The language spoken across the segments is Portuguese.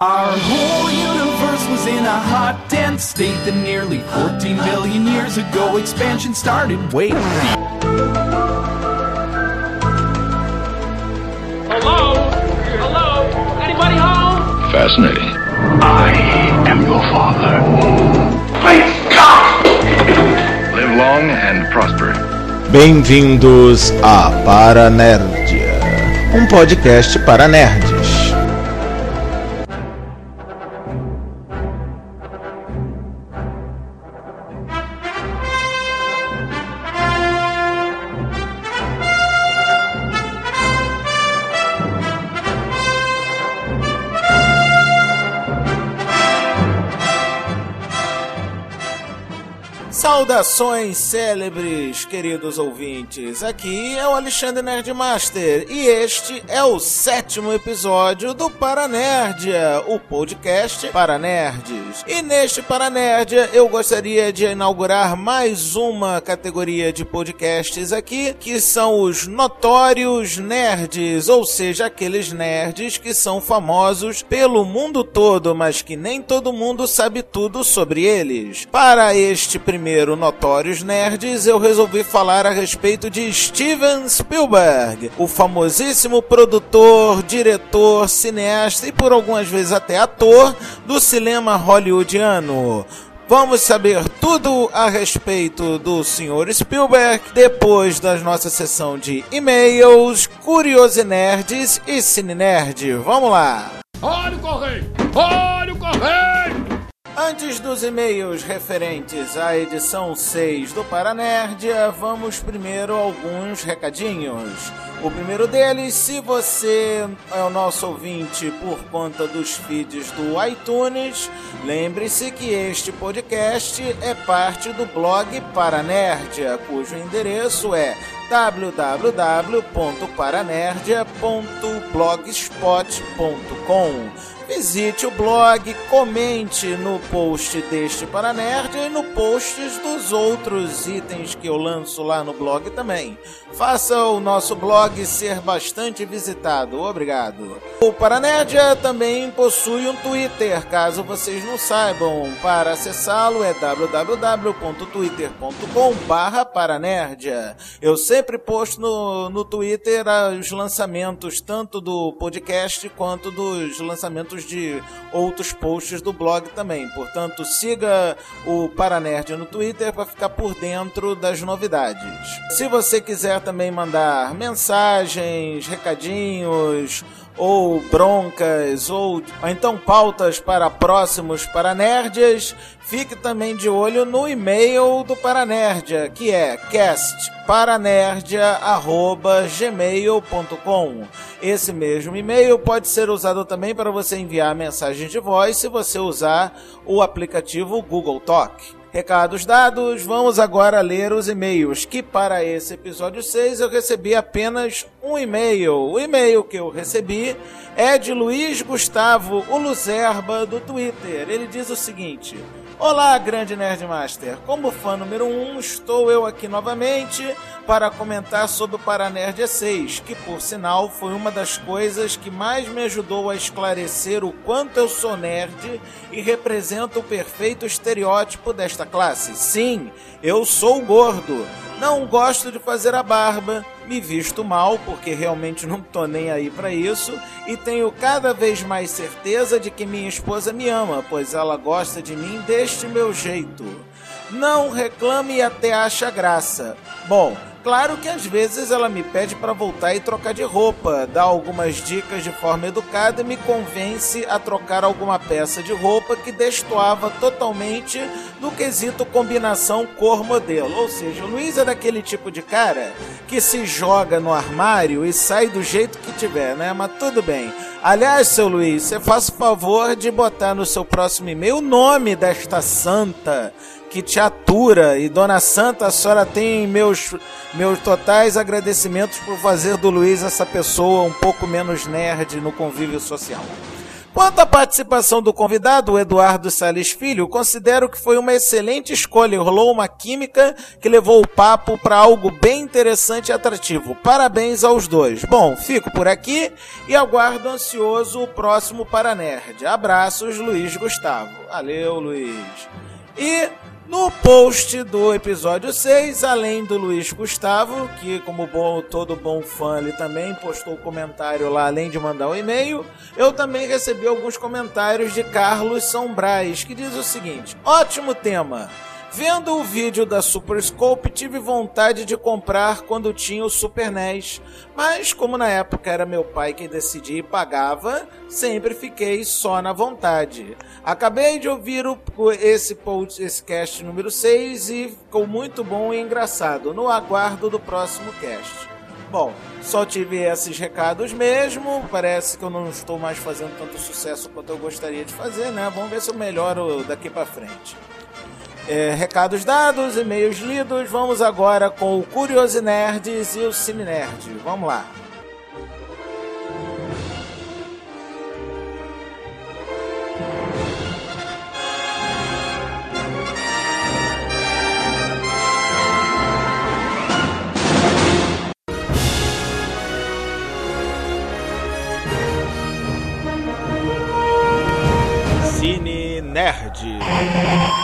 Our whole universe was in a hot, dense state that nearly 14 billion years ago expansion started. Wait. Hello? Hello? Anybody home? Fascinating. I am your father. Great Scott! Live long and prosper. Bem-vindos a Paranerdia, um podcast para nerds. Saudações célebres, queridos ouvintes. Aqui é o Alexandre Nerdmaster e este é o sétimo episódio do Paranerdia, o podcast para nerds. E neste Paranerdia eu gostaria de inaugurar mais uma categoria de podcasts aqui, que são os notórios nerds, ou seja, aqueles nerds que são famosos pelo mundo todo, mas que nem todo mundo sabe tudo sobre eles. Para este primeiro Notórios Nerds, eu resolvi falar a respeito de Steven Spielberg, o famosíssimo produtor, diretor, cineasta e por algumas vezes até ator do cinema hollywoodiano. Vamos saber tudo a respeito do Sr. Spielberg depois da nossa sessão de e-mails, Curiosi-Nerds e Cine Nerd. Vamos lá! Olha o correio! Olha o correio! Antes dos e-mails referentes à edição 6 do Paranerdia, vamos primeiro alguns recadinhos. O primeiro deles, se você é o nosso ouvinte por conta dos feeds do iTunes, lembre-se que este podcast é parte do blog Paranerdia, cujo endereço é www.paranerdia.blogspot.com. Visite o blog, comente no post deste Paranerd e no posts dos outros itens que eu lanço lá no blog também. Faça o nosso blog ser bastante visitado. Obrigado. O Paranerdia também possui um Twitter, caso vocês não saibam. Para acessá-lo é www.twitter.com/paranerdia. Eu sempre posto no, no Twitter os lançamentos tanto do podcast quanto dos lançamentos de outros posts do blog também. Portanto, siga o Paranerd no Twitter para ficar por dentro das novidades. Se você quiser também mandar mensagens, recadinhos, ou broncas, ou, ou então pautas para próximos Paranerdias, fique também de olho no e-mail do Paranerdia, que é castparanerdia.gmail.com. Esse mesmo e-mail pode ser usado também para você enviar mensagens de voz se você usar o aplicativo Google Talk. Recados dados, vamos agora ler os e-mails, que para esse episódio 6 eu recebi apenas um e-mail. O e-mail que eu recebi é de Luiz Gustavo, o Luzerba, do Twitter. Ele diz o seguinte... Olá, grande Nerdmaster! Como fã número 1, um, estou eu aqui novamente para comentar sobre o Paranerd 6, que por sinal foi uma das coisas que mais me ajudou a esclarecer o quanto eu sou nerd e represento o perfeito estereótipo desta classe. Sim, eu sou gordo. Não gosto de fazer a barba, me visto mal porque realmente não tô nem aí para isso e tenho cada vez mais certeza de que minha esposa me ama, pois ela gosta de mim deste meu jeito. Não reclame e até acha graça. Bom, Claro que às vezes ela me pede para voltar e trocar de roupa, dá algumas dicas de forma educada e me convence a trocar alguma peça de roupa que destoava totalmente do quesito combinação cor-modelo. Ou seja, o Luiz é daquele tipo de cara que se joga no armário e sai do jeito que tiver, né? Mas tudo bem. Aliás, seu Luiz, você faça o favor de botar no seu próximo e-mail o nome desta santa que te atura. E Dona Santa, a senhora tem meus, meus totais agradecimentos por fazer do Luiz essa pessoa um pouco menos nerd no convívio social. Quanto à participação do convidado, o Eduardo Salles Filho, considero que foi uma excelente escolha. Rolou uma química que levou o papo para algo bem interessante e atrativo. Parabéns aos dois. Bom, fico por aqui e aguardo ansioso o próximo Paranerd. Abraços, Luiz Gustavo. Valeu, Luiz. E no post do episódio 6, além do Luiz Gustavo, que como bom, todo bom fã ele também postou comentário lá, além de mandar um e-mail, eu também recebi alguns comentários de Carlos São que diz o seguinte: ótimo tema. Vendo o vídeo da Super Scope, tive vontade de comprar quando tinha o Super NES, mas como na época era meu pai quem decidia e pagava, sempre fiquei só na vontade. Acabei de ouvir o, esse, esse cast número 6 e ficou muito bom e engraçado. No aguardo do próximo cast. Bom, só tive esses recados mesmo. Parece que eu não estou mais fazendo tanto sucesso quanto eu gostaria de fazer, né? Vamos ver se eu melhoro daqui para frente. É, recados dados, e-mails lidos, vamos agora com o Curiosi-Nerds e o Cine Nerd. Vamos lá. Cine Nerd.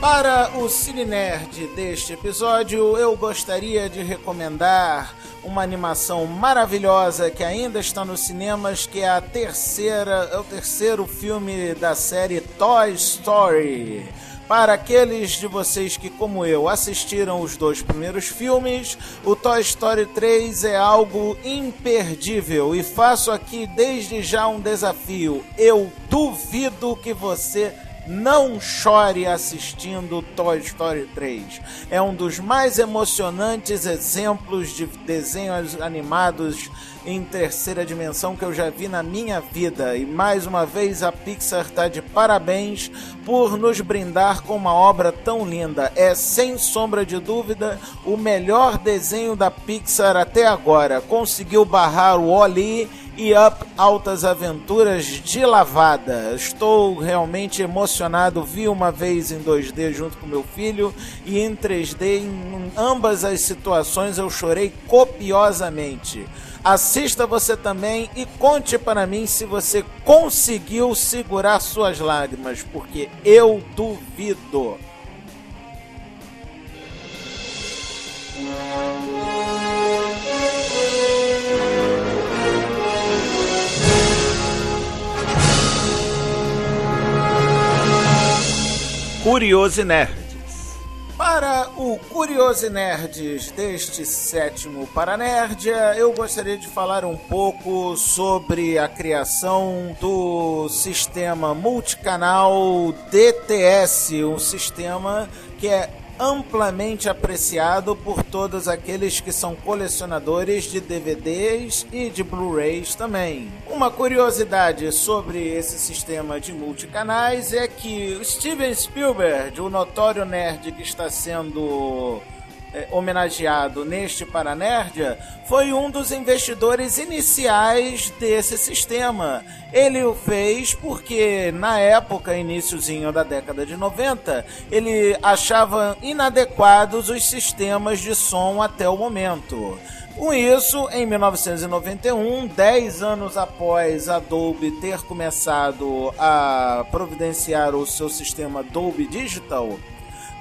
Para o Cine Nerd deste episódio, eu gostaria de recomendar uma animação maravilhosa que ainda está nos cinemas, que é a terceira, é o terceiro filme da série Toy Story. Para aqueles de vocês que, como eu, assistiram os dois primeiros filmes, o Toy Story 3 é algo imperdível e faço aqui desde já um desafio. Eu duvido que você não chore assistindo Toy Story 3. É um dos mais emocionantes exemplos de desenhos animados em terceira dimensão que eu já vi na minha vida. E mais uma vez a Pixar está de parabéns por nos brindar com uma obra tão linda. É sem sombra de dúvida o melhor desenho da Pixar até agora. Conseguiu barrar o Wall-E e Up Altas Aventuras de Lavada. Estou realmente emocionado. Vi uma vez em 2D junto com meu filho e em 3D. Em ambas as situações eu chorei copiosamente. Assista você também e conte para mim se você conseguiu segurar suas lágrimas, porque eu duvido. Curioso Nerds. Para o Curioso Nerds deste sétimo Paranerdia, eu gostaria de falar um pouco sobre a criação do sistema multicanal DTS, um sistema que é amplamente apreciado por todos aqueles que são colecionadores de DVDs e de Blu-rays também. Uma curiosidade sobre esse sistema de multicanais é que Steven Spielberg, o notório nerd que está sendo é, homenageado neste Paranerdia, foi um dos investidores iniciais desse sistema. Ele o fez porque, na época, iníciozinho da década de 90, ele achava inadequados os sistemas de som até o momento. Com isso, em 1991, 10 anos após a Dolby ter começado a providenciar o seu sistema Dolby Digital,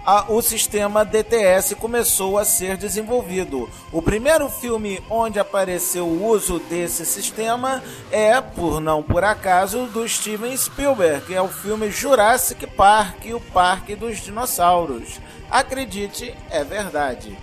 a, o sistema DTS começou a ser desenvolvido. O primeiro filme onde apareceu o uso desse sistema é, por não por acaso, do Steven Spielberg, que é o filme Jurassic Park, o Parque dos Dinossauros. Acredite, é verdade.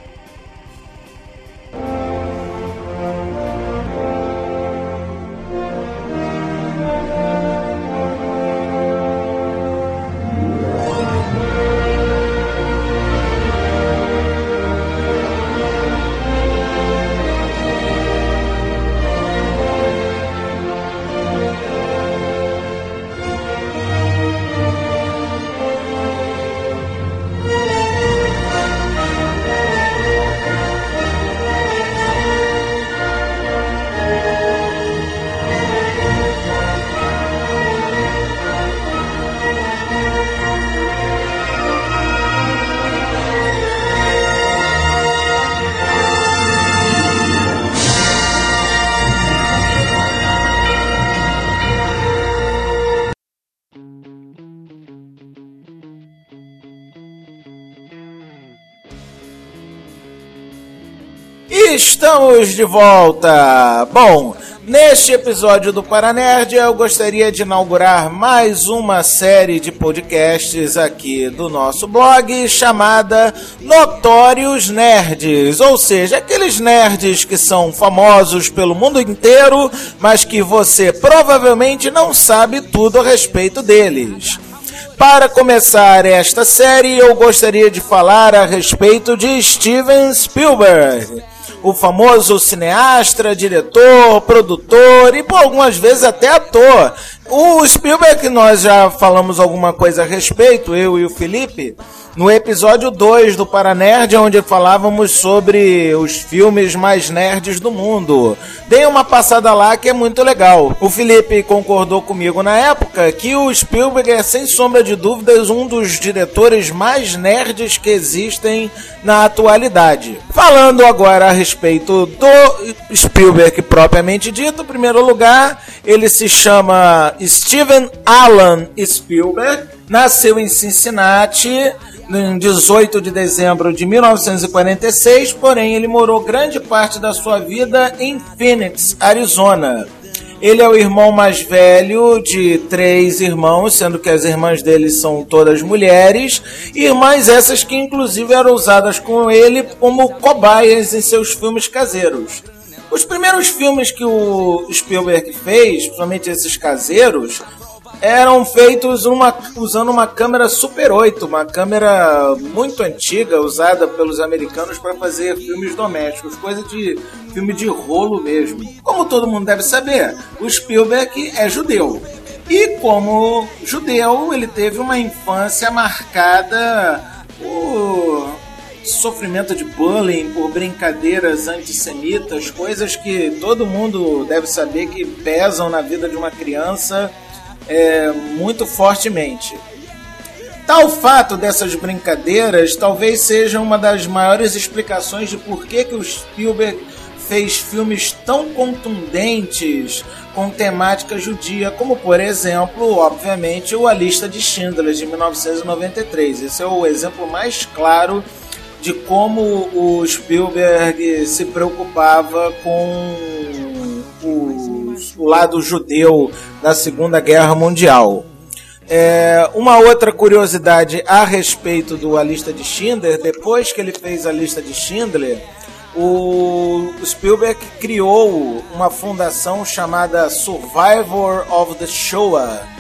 Estamos de volta! Bom, neste episódio do Paranerd eu gostaria de inaugurar mais uma série de podcasts aqui do nosso blog chamada Notórios Nerds, ou seja, aqueles nerds que são famosos pelo mundo inteiro, mas que você provavelmente não sabe tudo a respeito deles. Para começar esta série, eu gostaria de falar a respeito de Steven Spielberg o famoso cineasta, diretor, produtor e por algumas vezes até ator. O Spielberg, nós já falamos alguma coisa a respeito, eu e o Felipe, no episódio 2 do Paranerd, onde falávamos sobre os filmes mais nerds do mundo. Dei uma passada lá que é muito legal. O Felipe concordou comigo na época que o Spielberg é, sem sombra de dúvidas, um dos diretores mais nerds que existem na atualidade. Falando agora a respeito do Spielberg propriamente dito, em primeiro lugar, ele se chama Steven Alan Spielberg, nasceu em Cincinnati em 18 de dezembro de 1946, porém ele morou grande parte da sua vida em Phoenix, Arizona. Ele é o irmão mais velho de três irmãos, sendo que as irmãs dele são todas mulheres, irmãs essas que inclusive eram usadas com ele como cobaias em seus filmes caseiros. Os primeiros filmes que o Spielberg fez, principalmente esses caseiros, eram feitos uma, usando uma câmera Super 8, uma câmera muito antiga, usada pelos americanos para fazer filmes domésticos, coisa de filme de rolo mesmo. Como todo mundo deve saber, o Spielberg é judeu. E como judeu, ele teve uma infância marcada por sofrimento de bullying, por brincadeiras antissemitas, coisas que todo mundo deve saber que pesam na vida de uma criança é, muito fortemente. Tal fato dessas brincadeiras talvez seja uma das maiores explicações de por que, que o Spielberg fez filmes tão contundentes com temática judia, como por exemplo, obviamente, o A Lista de Schindler de 1993. Esse é o exemplo mais claro de como o Spielberg se preocupava com os, o lado judeu na Segunda Guerra Mundial. É, uma outra curiosidade a respeito do A Lista de Schindler, depois que ele fez a lista de Schindler, o Spielberg criou uma fundação chamada Survivor of the Shoah.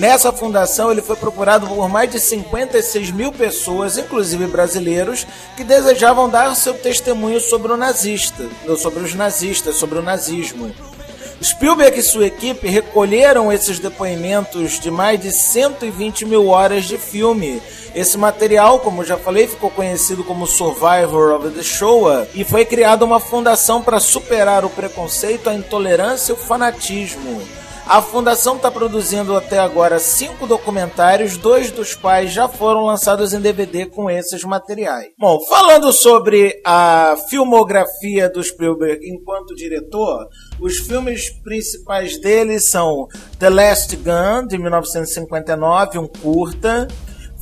Nessa fundação, ele foi procurado por mais de 56 mil pessoas, inclusive brasileiros, que desejavam dar seu testemunho sobre o nazista, sobre os nazistas, sobre o nazismo. Spielberg e sua equipe recolheram esses depoimentos de mais de 120 mil horas de filme. Esse material, como já falei, ficou conhecido como Survivor of the Shoah e foi criada uma fundação para superar o preconceito, a intolerância e o fanatismo. A fundação está produzindo até agora cinco documentários, dois dos quais já foram lançados em DVD com esses materiais. Bom, falando sobre a filmografia do Spielberg enquanto diretor, os filmes principais dele são The Last Gun, de 1959, um curta.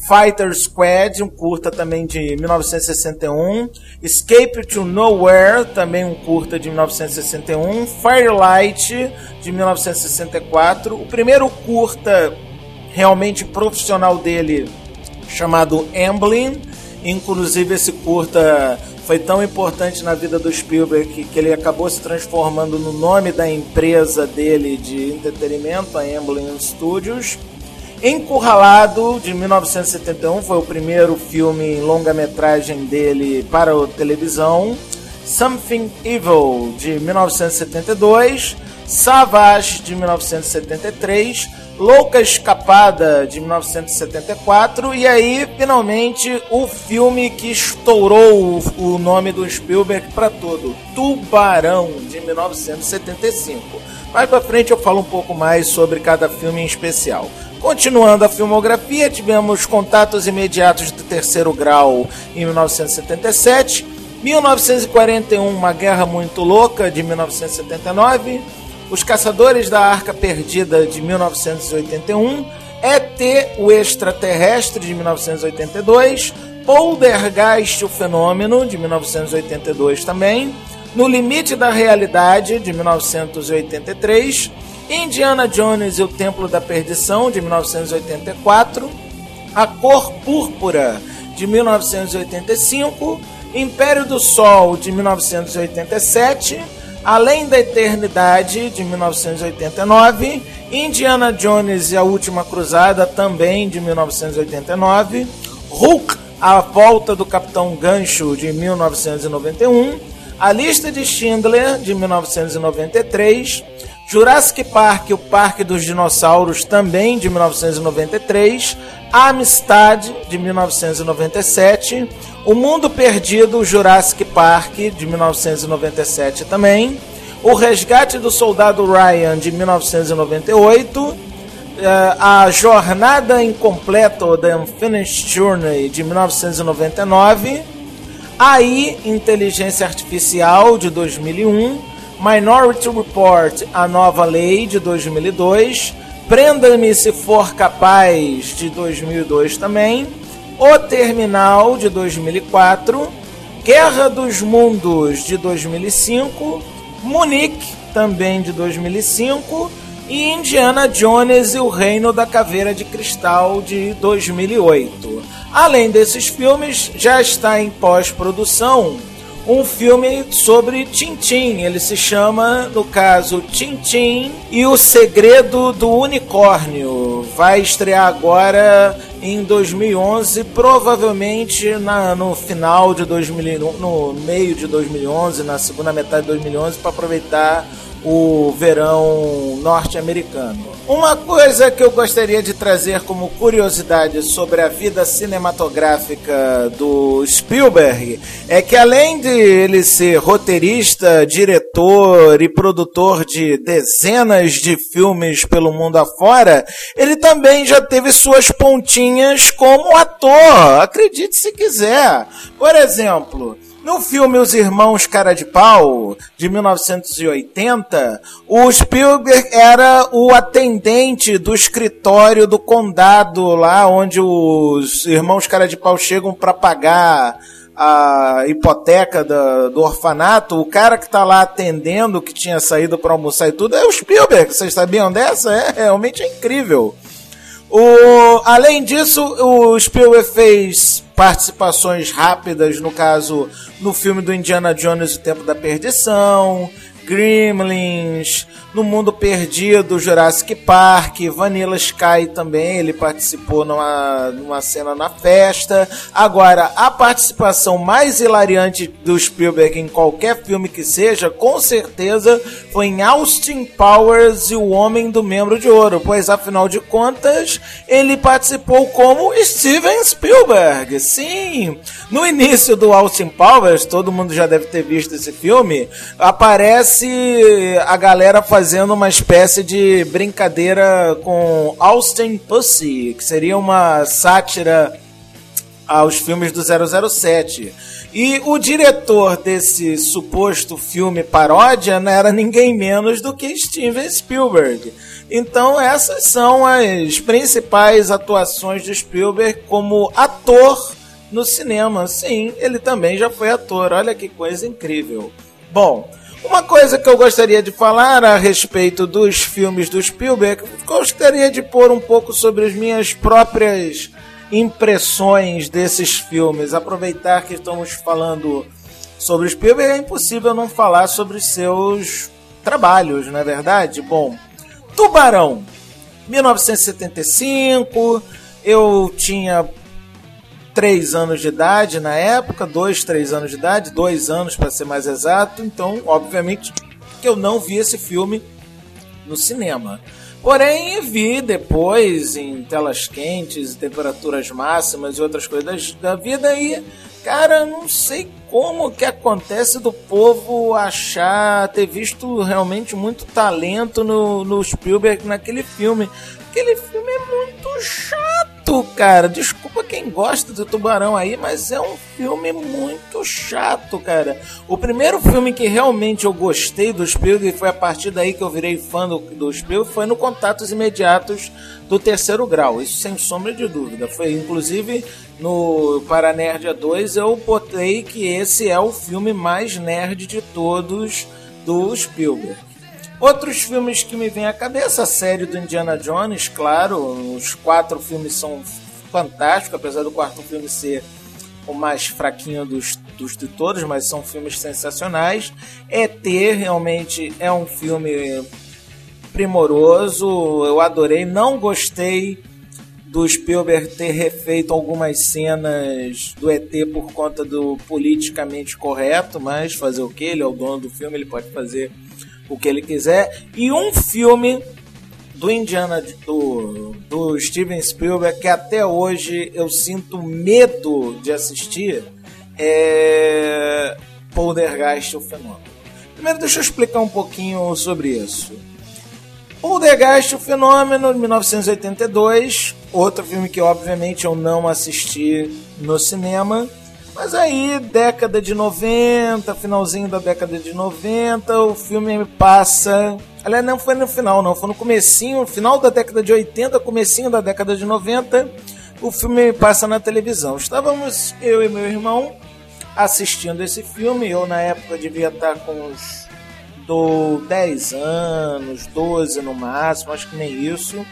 Fighter Squad, um curta também de 1961, Escape to Nowhere, também um curta de 1961, Firelight, de 1964, o primeiro curta realmente profissional dele, chamado Amblin, inclusive esse curta foi tão importante na vida do Spielberg que, ele acabou se transformando no nome da empresa dele de entretenimento, a Amblin Studios. Encurralado, de 1971, foi o primeiro filme longa-metragem dele para a televisão. Something Evil, de 1972. Savage, de 1973. Louca Escapada, de 1974. E aí, finalmente, o filme que estourou o nome do Spielberg para todo: Tubarão, de 1975. Mais pra frente eu falo um pouco mais sobre cada filme em especial. Continuando a filmografia, tivemos Contatos Imediatos do Terceiro Grau em 1977, 1941, Uma Guerra Muito Louca de 1979, Os Caçadores da Arca Perdida de 1981, ET, o Extraterrestre de 1982, Poltergeist, o Fenômeno, de 1982 também, No Limite da Realidade, de 1983, Indiana Jones e o Templo da Perdição, de 1984, A Cor Púrpura, de 1985, Império do Sol, de 1987, Além da Eternidade, de 1989, Indiana Jones e a Última Cruzada, também de 1989, Hulk, A Volta do Capitão Gancho, de 1991, A Lista de Schindler, de 1993, Jurassic Park, o Parque dos Dinossauros, também de 1993, Amistad, de 1997, O Mundo Perdido, Jurassic Park, de 1997 também, O Resgate do Soldado Ryan, de 1998, eh, A Jornada Incompleta, The Unfinished Journey, de 1999, AI, Inteligência Artificial, de 2001, Minority Report, A Nova Lei, de 2002, Prenda-me se for capaz, de 2002 também, O Terminal, de 2004, Guerra dos Mundos, de 2005, Munique, também de 2005, e Indiana Jones e o Reino da Caveira de Cristal, de 2008. Além desses filmes, já está em pós-produção um filme sobre Tintim. Ele se chama, no caso, Tintim e o Segredo do Unicórnio. Vai estrear agora em 2011, provavelmente na, no final de 2000, no meio de 2011, na segunda metade de 2011, para aproveitar o verão norte-americano. Uma coisa que eu gostaria de trazer como curiosidade sobre a vida cinematográfica do Spielberg é que além de ele ser roteirista, diretor e produtor de dezenas de filmes pelo mundo afora, ele também já teve suas pontinhas como ator, acredite se quiser. Por exemplo, no filme Os Irmãos Cara de Pau, de 1980, o Spielberg era o atendente do escritório do condado, lá onde os irmãos Cara de Pau chegam para pagar a hipoteca do, do, orfanato, o cara que tá lá atendendo, que tinha saído para almoçar e tudo, é o Spielberg. Vocês sabiam dessa? É realmente é incrível. O, além disso, o Spielberg fez participações rápidas, no caso, no filme do Indiana Jones, O Tempo da Perdição, Gremlins, no Mundo Perdido, Jurassic Park, Vanilla Sky também, ele participou numa, numa cena na festa. Agora, a participação mais hilariante do Spielberg em qualquer filme que seja, com certeza, foi em Austin Powers e o Homem do Membro de Ouro, pois afinal de contas, ele participou como Steven Spielberg. Sim, no início do Austin Powers, todo mundo já deve ter visto esse filme, aparece a galera fazendo fazendo uma espécie de brincadeira com Austin Pussy, que seria uma sátira aos filmes do 007. E o diretor desse suposto filme paródia não era ninguém menos do que Steven Spielberg. Então essas são as principais atuações de Spielberg como ator no cinema. Sim, ele também já foi ator. Olha que coisa incrível. Bom, uma coisa que eu gostaria de falar a respeito dos filmes do Spielberg, gostaria de pôr um pouco sobre as minhas próprias impressões desses filmes. Aproveitar que estamos falando sobre Spielberg, é impossível não falar sobre seus trabalhos, não é verdade? Bom, Tubarão, 1975, eu tinha três anos de idade na época, dois, três anos de idade, dois anos para ser mais exato. Então, obviamente, que eu não vi esse filme no cinema. Porém, vi depois em telas quentes, temperaturas máximas e outras coisas da vida e, cara, não sei como que acontece do povo achar, ter visto realmente muito talento no, no Spielberg naquele filme. Aquele filme é muito chato chato, cara. Desculpa quem gosta do Tubarão aí, mas é um filme muito chato, cara. O primeiro filme que realmente eu gostei do Spielberg, e foi a partir daí que eu virei fã do, do Spielberg, foi no Contatos Imediatos do Terceiro Grau. Isso sem sombra de dúvida. Foi, inclusive, no Para Nerd 2 eu botei que esse é o filme mais nerd de todos do Spielberg. Outros filmes que me vêm à cabeça, a série do Indiana Jones, claro, os quatro filmes são fantásticos, apesar do quarto filme ser o mais fraquinho dos, dos de todos, mas são filmes sensacionais. ET realmente é um filme primoroso, eu adorei, não gostei do Spielberg ter refeito algumas cenas do ET por conta do politicamente correto, mas fazer o que? Ele é o dono do filme, ele pode fazer o que ele quiser. E um filme do Indiana do, do Steven Spielberg que até hoje eu sinto medo de assistir é Poltergeist o Fenômeno. Primeiro deixa eu explicar um pouquinho sobre isso. Poltergeist o Fenômeno, de 1982, outro filme que obviamente eu não assisti no cinema, mas aí, década de 90, finalzinho da década de 90, o filme passa. Aliás, não foi no final, não, foi no comecinho, final da década de 80, comecinho da década de 90, o filme passa na televisão. Estávamos, eu e meu irmão, assistindo esse filme. Eu, na época, devia estar com uns do 10 anos, 12 no máximo, acho que nem isso.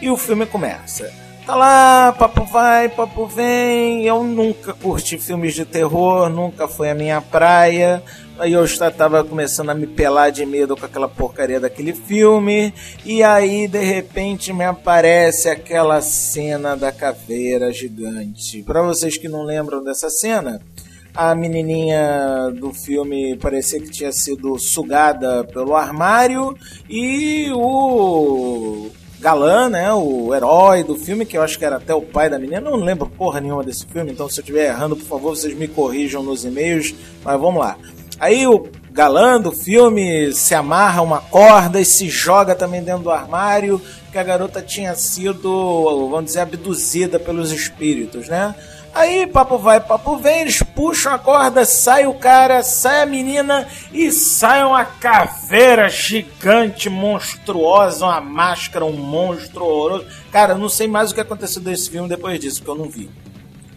E o filme começa. Tá lá, papo vai, papo vem. Eu nunca curti filmes de terror, nunca foi a minha praia. Aí eu já tava começando a me pelar de medo com aquela porcaria daquele filme. E aí, de repente, me aparece aquela cena da caveira gigante. Para vocês que não lembram dessa cena, a menininha do filme parecia que tinha sido sugada pelo armário e o galã, né? O herói do filme, que eu acho que era até o pai da menina. Eu não lembro porra nenhuma desse filme, então se eu estiver errando, por favor, vocês me corrijam nos e-mails. Mas vamos lá. Aí o galã do filme se amarra uma corda e se joga também dentro do armário, que a garota tinha sido, vamos dizer, abduzida pelos espíritos, né? Aí, papo vai, papo vem, eles puxam a corda, sai o cara, sai a menina e sai uma caveira gigante, monstruosa, uma máscara, um monstro horroroso. Cara, eu não sei mais o que aconteceu desse filme depois disso, porque eu não vi.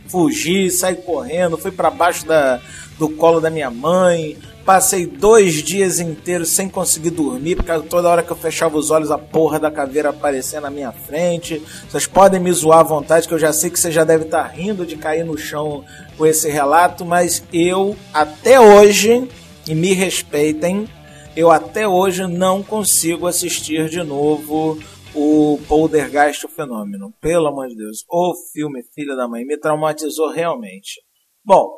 Fugi, saí correndo, fui para baixo da, do colo da minha mãe, Passei dois dias inteiros sem conseguir dormir, porque toda hora que eu fechava os olhos a porra da caveira aparecia na minha frente. Vocês podem me zoar à vontade, que eu já sei que você já deve estar rindo de cair no chão com esse relato, mas eu, até hoje, e me respeitem, eu até hoje não consigo assistir de novo o Poltergeist o Fenômeno. Pelo amor de Deus. O filme Filha da Mãe me traumatizou realmente. Bom,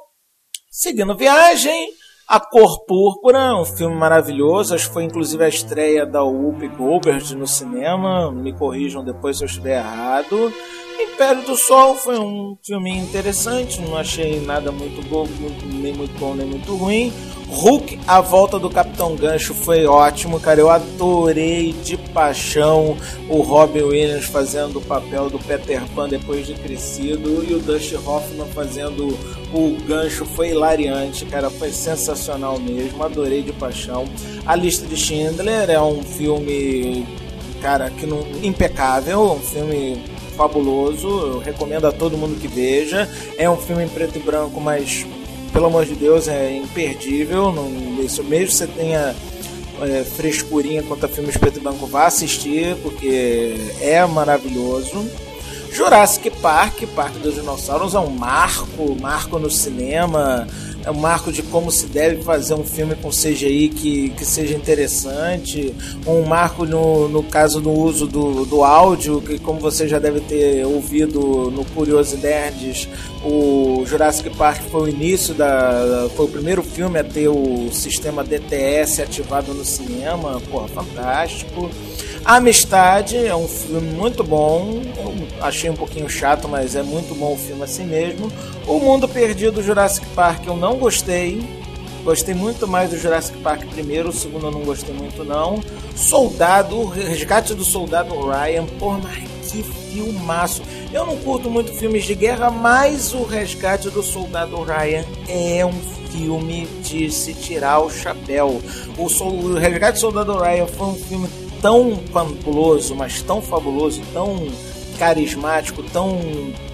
seguindo viagem, a Cor Púrpura, um filme maravilhoso, acho que foi inclusive a estreia da Whoopi Goldberg no cinema, me corrijam depois se eu estiver errado. Império do Sol foi um filme interessante, não achei nada muito bom, nem muito bom nem muito ruim. Hulk, a volta do Capitão Gancho foi ótimo, cara. Eu adorei de paixão o Robin Williams fazendo o papel do Peter Pan depois de crescido e o Dusty Hoffman fazendo o gancho foi hilariante, cara. Foi sensacional mesmo. Adorei de paixão. A Lista de Schindler é um filme, cara, que não impecável, um filme fabuloso. Eu recomendo a todo mundo que veja. É um filme em preto e branco, mas pelo amor de Deus, é imperdível. Não, isso, mesmo que você tenha é, frescurinha quanto a filmes preto e branco, vá assistir, porque é maravilhoso. Jurassic Park, Parque dos Dinossauros, é um marco, marco no cinema é um marco de como se deve fazer um filme com CGI que, que seja interessante, um marco no, no caso do uso do, do áudio, que como você já deve ter ouvido no Curioso Nerds, o Jurassic Park foi o início da. foi o primeiro filme a ter o sistema DTS ativado no cinema, pô, fantástico. Amistade é um filme muito bom. Eu achei um pouquinho chato, mas é muito bom o filme assim mesmo. O Mundo Perdido Jurassic Park eu não gostei. Gostei muito mais do Jurassic Park primeiro, o segundo eu não gostei muito não. Soldado, Resgate do Soldado Ryan, por mais que filmaço. Eu não curto muito filmes de guerra, mas o Resgate do Soldado Ryan é um filme de se tirar o chapéu. O, o Resgate do Soldado Ryan foi um filme tão fabuloso, mas tão fabuloso, tão carismático, tão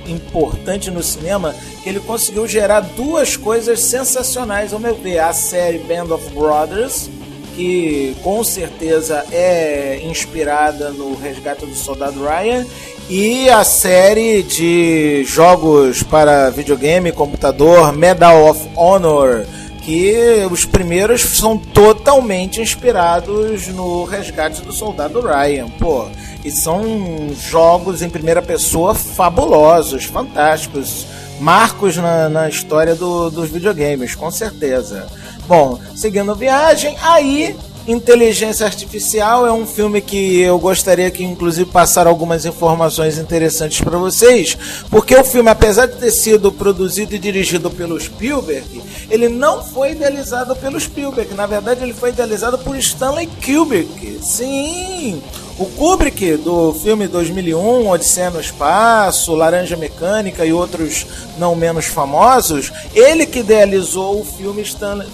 importante no cinema, que ele conseguiu gerar duas coisas sensacionais, ao meu ver. A série Band of Brothers, que com certeza é inspirada no Resgate do Soldado Ryan, e a série de jogos para videogame, computador, Medal of Honor, que os primeiros são totalmente inspirados no Resgate do Soldado Ryan, pô. E são jogos em primeira pessoa fabulosos, fantásticos, marcos na, na história do, dos videogames, com certeza. Bom, seguindo viagem, aí Inteligência Artificial é um filme que eu gostaria que, inclusive, passar algumas informações interessantes para vocês, porque o filme, apesar de ter sido produzido e dirigido pelo Spielberg, ele não foi idealizado pelo Spielberg. Na verdade, ele foi idealizado por Stanley Kubrick. Sim, o Kubrick, do filme 2001, Odisseia no Espaço, Laranja Mecânica e outros não menos famosos, ele que idealizou o filme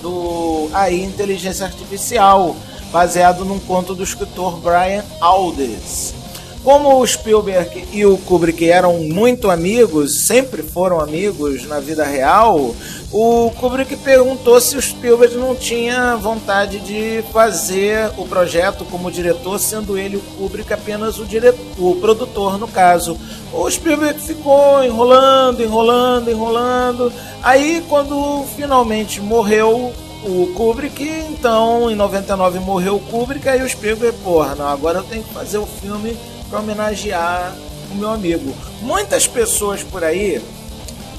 do AI Inteligência Artificial, baseado num conto do escritor Brian Aldiss. Como o Spielberg e o Kubrick eram muito amigos, sempre foram amigos na vida real, o Kubrick perguntou se o Spielberg não tinha vontade de fazer o projeto como diretor, sendo ele o Kubrick apenas o, diretor, o produtor no caso. O Spielberg ficou enrolando, enrolando, enrolando. Aí quando finalmente morreu o Kubrick, então em 99 morreu o Kubrick, aí o Spielberg, porra, não, agora eu tenho que fazer o filme para homenagear o meu amigo. Muitas pessoas por aí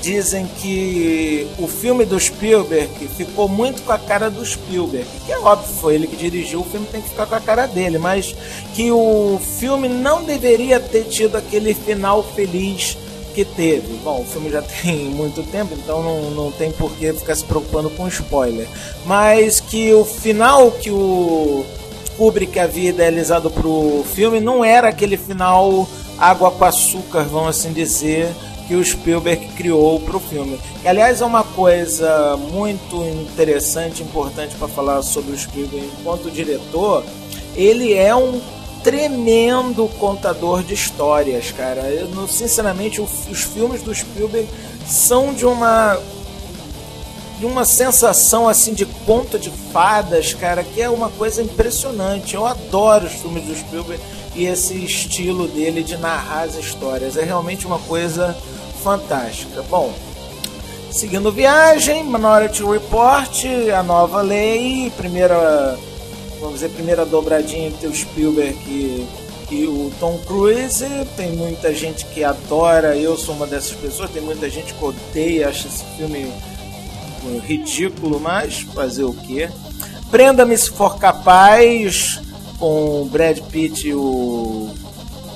dizem que o filme do Spielberg ficou muito com a cara do Spielberg, que é óbvio, foi ele que dirigiu, o filme tem que ficar com a cara dele, mas que o filme não deveria ter tido aquele final feliz que teve. Bom, o filme já tem muito tempo, então não, não tem por que ficar se preocupando com spoiler. Mas que o final que o Kubrick havia idealizado para o filme não era aquele final água com açúcar, vamos assim dizer, que o Spielberg criou para o filme. Que, aliás, é uma coisa muito interessante, importante para falar sobre o Spielberg enquanto diretor. Ele é um tremendo contador de histórias, cara. Eu, sinceramente, os filmes do Spielberg são de uma de uma sensação assim de conto de fadas, cara, que é uma coisa impressionante. Eu adoro os filmes do Spielberg e esse estilo dele de narrar as histórias. É realmente uma coisa fantástica. Bom, seguindo viagem, Minority Report, a nova lei, primeira, vamos dizer, primeira dobradinha entre o Spielberg e, e o Tom Cruise. Tem muita gente que adora, eu sou uma dessas pessoas, tem muita gente que odeia, acha esse filme ridículo, mas fazer o quê? Prenda-me se for capaz, com Brad Pitt e o,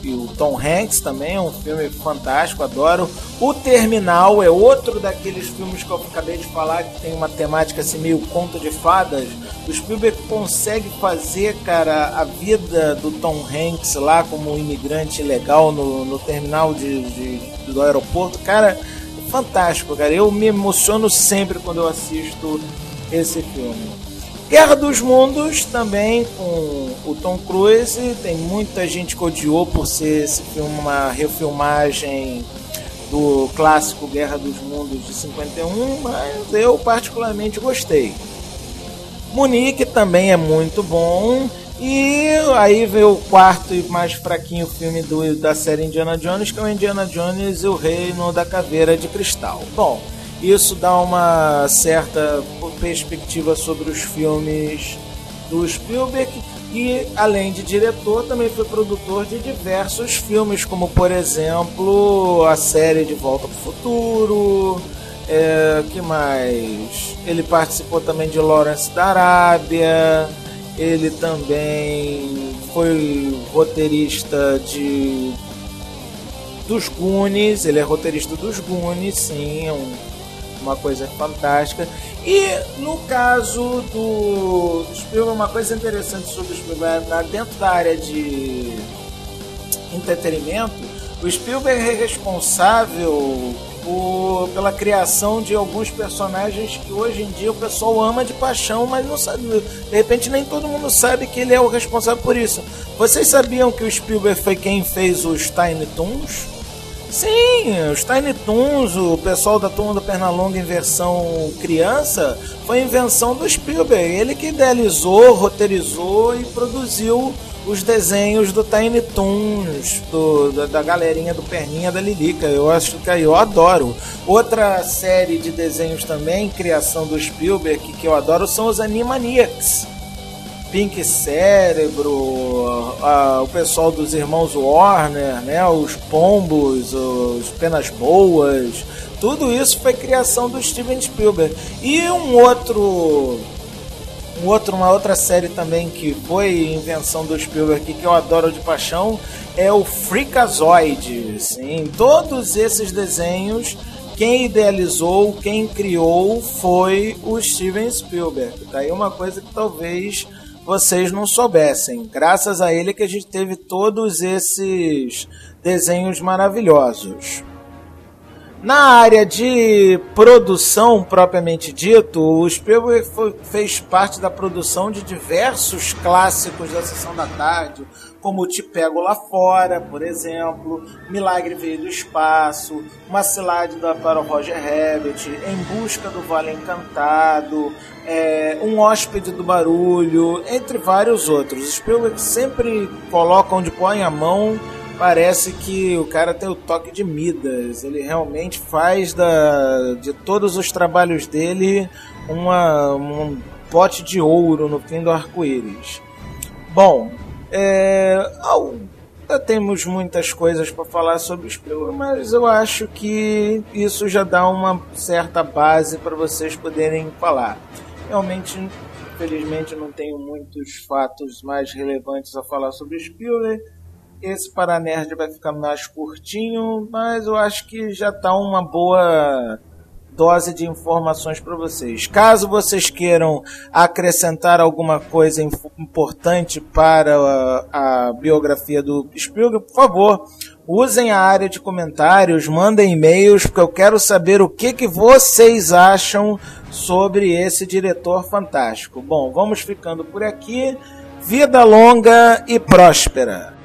e o Tom Hanks também, é um filme fantástico, adoro. O Terminal é outro daqueles filmes que eu acabei de falar que tem uma temática assim meio conto de fadas. O Spielberg consegue fazer, cara, a vida do Tom Hanks lá como imigrante legal no, no terminal de, de do aeroporto, cara fantástico, cara. Eu me emociono sempre quando eu assisto esse filme. Guerra dos Mundos também com o Tom Cruise. Tem muita gente que odiou por ser esse filme uma refilmagem do clássico Guerra dos Mundos de 51, mas eu particularmente gostei. Munique também é muito bom. E aí veio o quarto e mais fraquinho filme do, da série Indiana Jones, que é o Indiana Jones e o Reino da Caveira de Cristal. Bom, isso dá uma certa perspectiva sobre os filmes do Spielberg e, além de diretor, também foi produtor de diversos filmes, como por exemplo a série De Volta para o Futuro. É, que mais? Ele participou também de Lawrence da Arábia. Ele também foi roteirista de dos Goonies, ele é roteirista dos Goonies, sim, é um uma coisa fantástica. E no caso do Spielberg, uma coisa interessante sobre o Spielberg, dentro da área de entretenimento, o Spielberg é responsável por, pela criação de alguns personagens que hoje em dia o pessoal ama de paixão, mas não sabe. De repente nem todo mundo sabe que ele é o responsável por isso. Vocês sabiam que o Spielberg foi quem fez os Tiny Toons? Sim, os Tiny Toons, o pessoal da turma do Pernalonga em versão criança, foi invenção do Spielberg. Ele que idealizou, roteirizou e produziu os desenhos do Tiny Toons, do, da, da, galerinha do Perninha da Lilica. Eu acho que eu adoro. Outra série de desenhos também, criação do Spielberg, que eu adoro, são os Animaniacs. Pink Cérebro, a, o pessoal dos irmãos Warner, né, os Pombos, os Penas Boas, tudo isso foi criação do Steven Spielberg. E um outro um outro, uma outra série também que foi invenção do Spielberg que eu adoro de paixão é o Freakazoid. Sim, todos esses desenhos quem idealizou, quem criou foi o Steven Spielberg. Daí uma coisa que talvez vocês não soubessem. Graças a ele que a gente teve todos esses desenhos maravilhosos. Na área de produção propriamente dito, o Spielberg foi, fez parte da produção de diversos clássicos da Sessão da Tarde, como Te Pego Lá Fora, por exemplo, Milagre Veio do Espaço, Uma Cilade da para o Roger Rabbit, Em Busca do Vale Encantado, é, Um Hóspede do Barulho, entre vários outros. Spielberg sempre coloca onde põe a mão parece que o cara tem o toque de Midas. Ele realmente faz da, de todos os trabalhos dele uma, um pote de ouro no fim do arco-íris. Bom, é, ainda temos muitas coisas para falar sobre o Spielberg, mas eu acho que isso já dá uma certa base para vocês poderem falar. Realmente, infelizmente, não tenho muitos fatos mais relevantes a falar sobre o Spielberg esse Paranerd vai ficar mais curtinho, mas eu acho que já está uma boa dose de informações para vocês. Caso vocês queiram acrescentar alguma coisa importante para a, a biografia do Spielberg, por favor, usem a área de comentários, mandem e-mails, porque eu quero saber o que, que vocês acham sobre esse diretor fantástico. Bom, vamos ficando por aqui. Vida longa e próspera!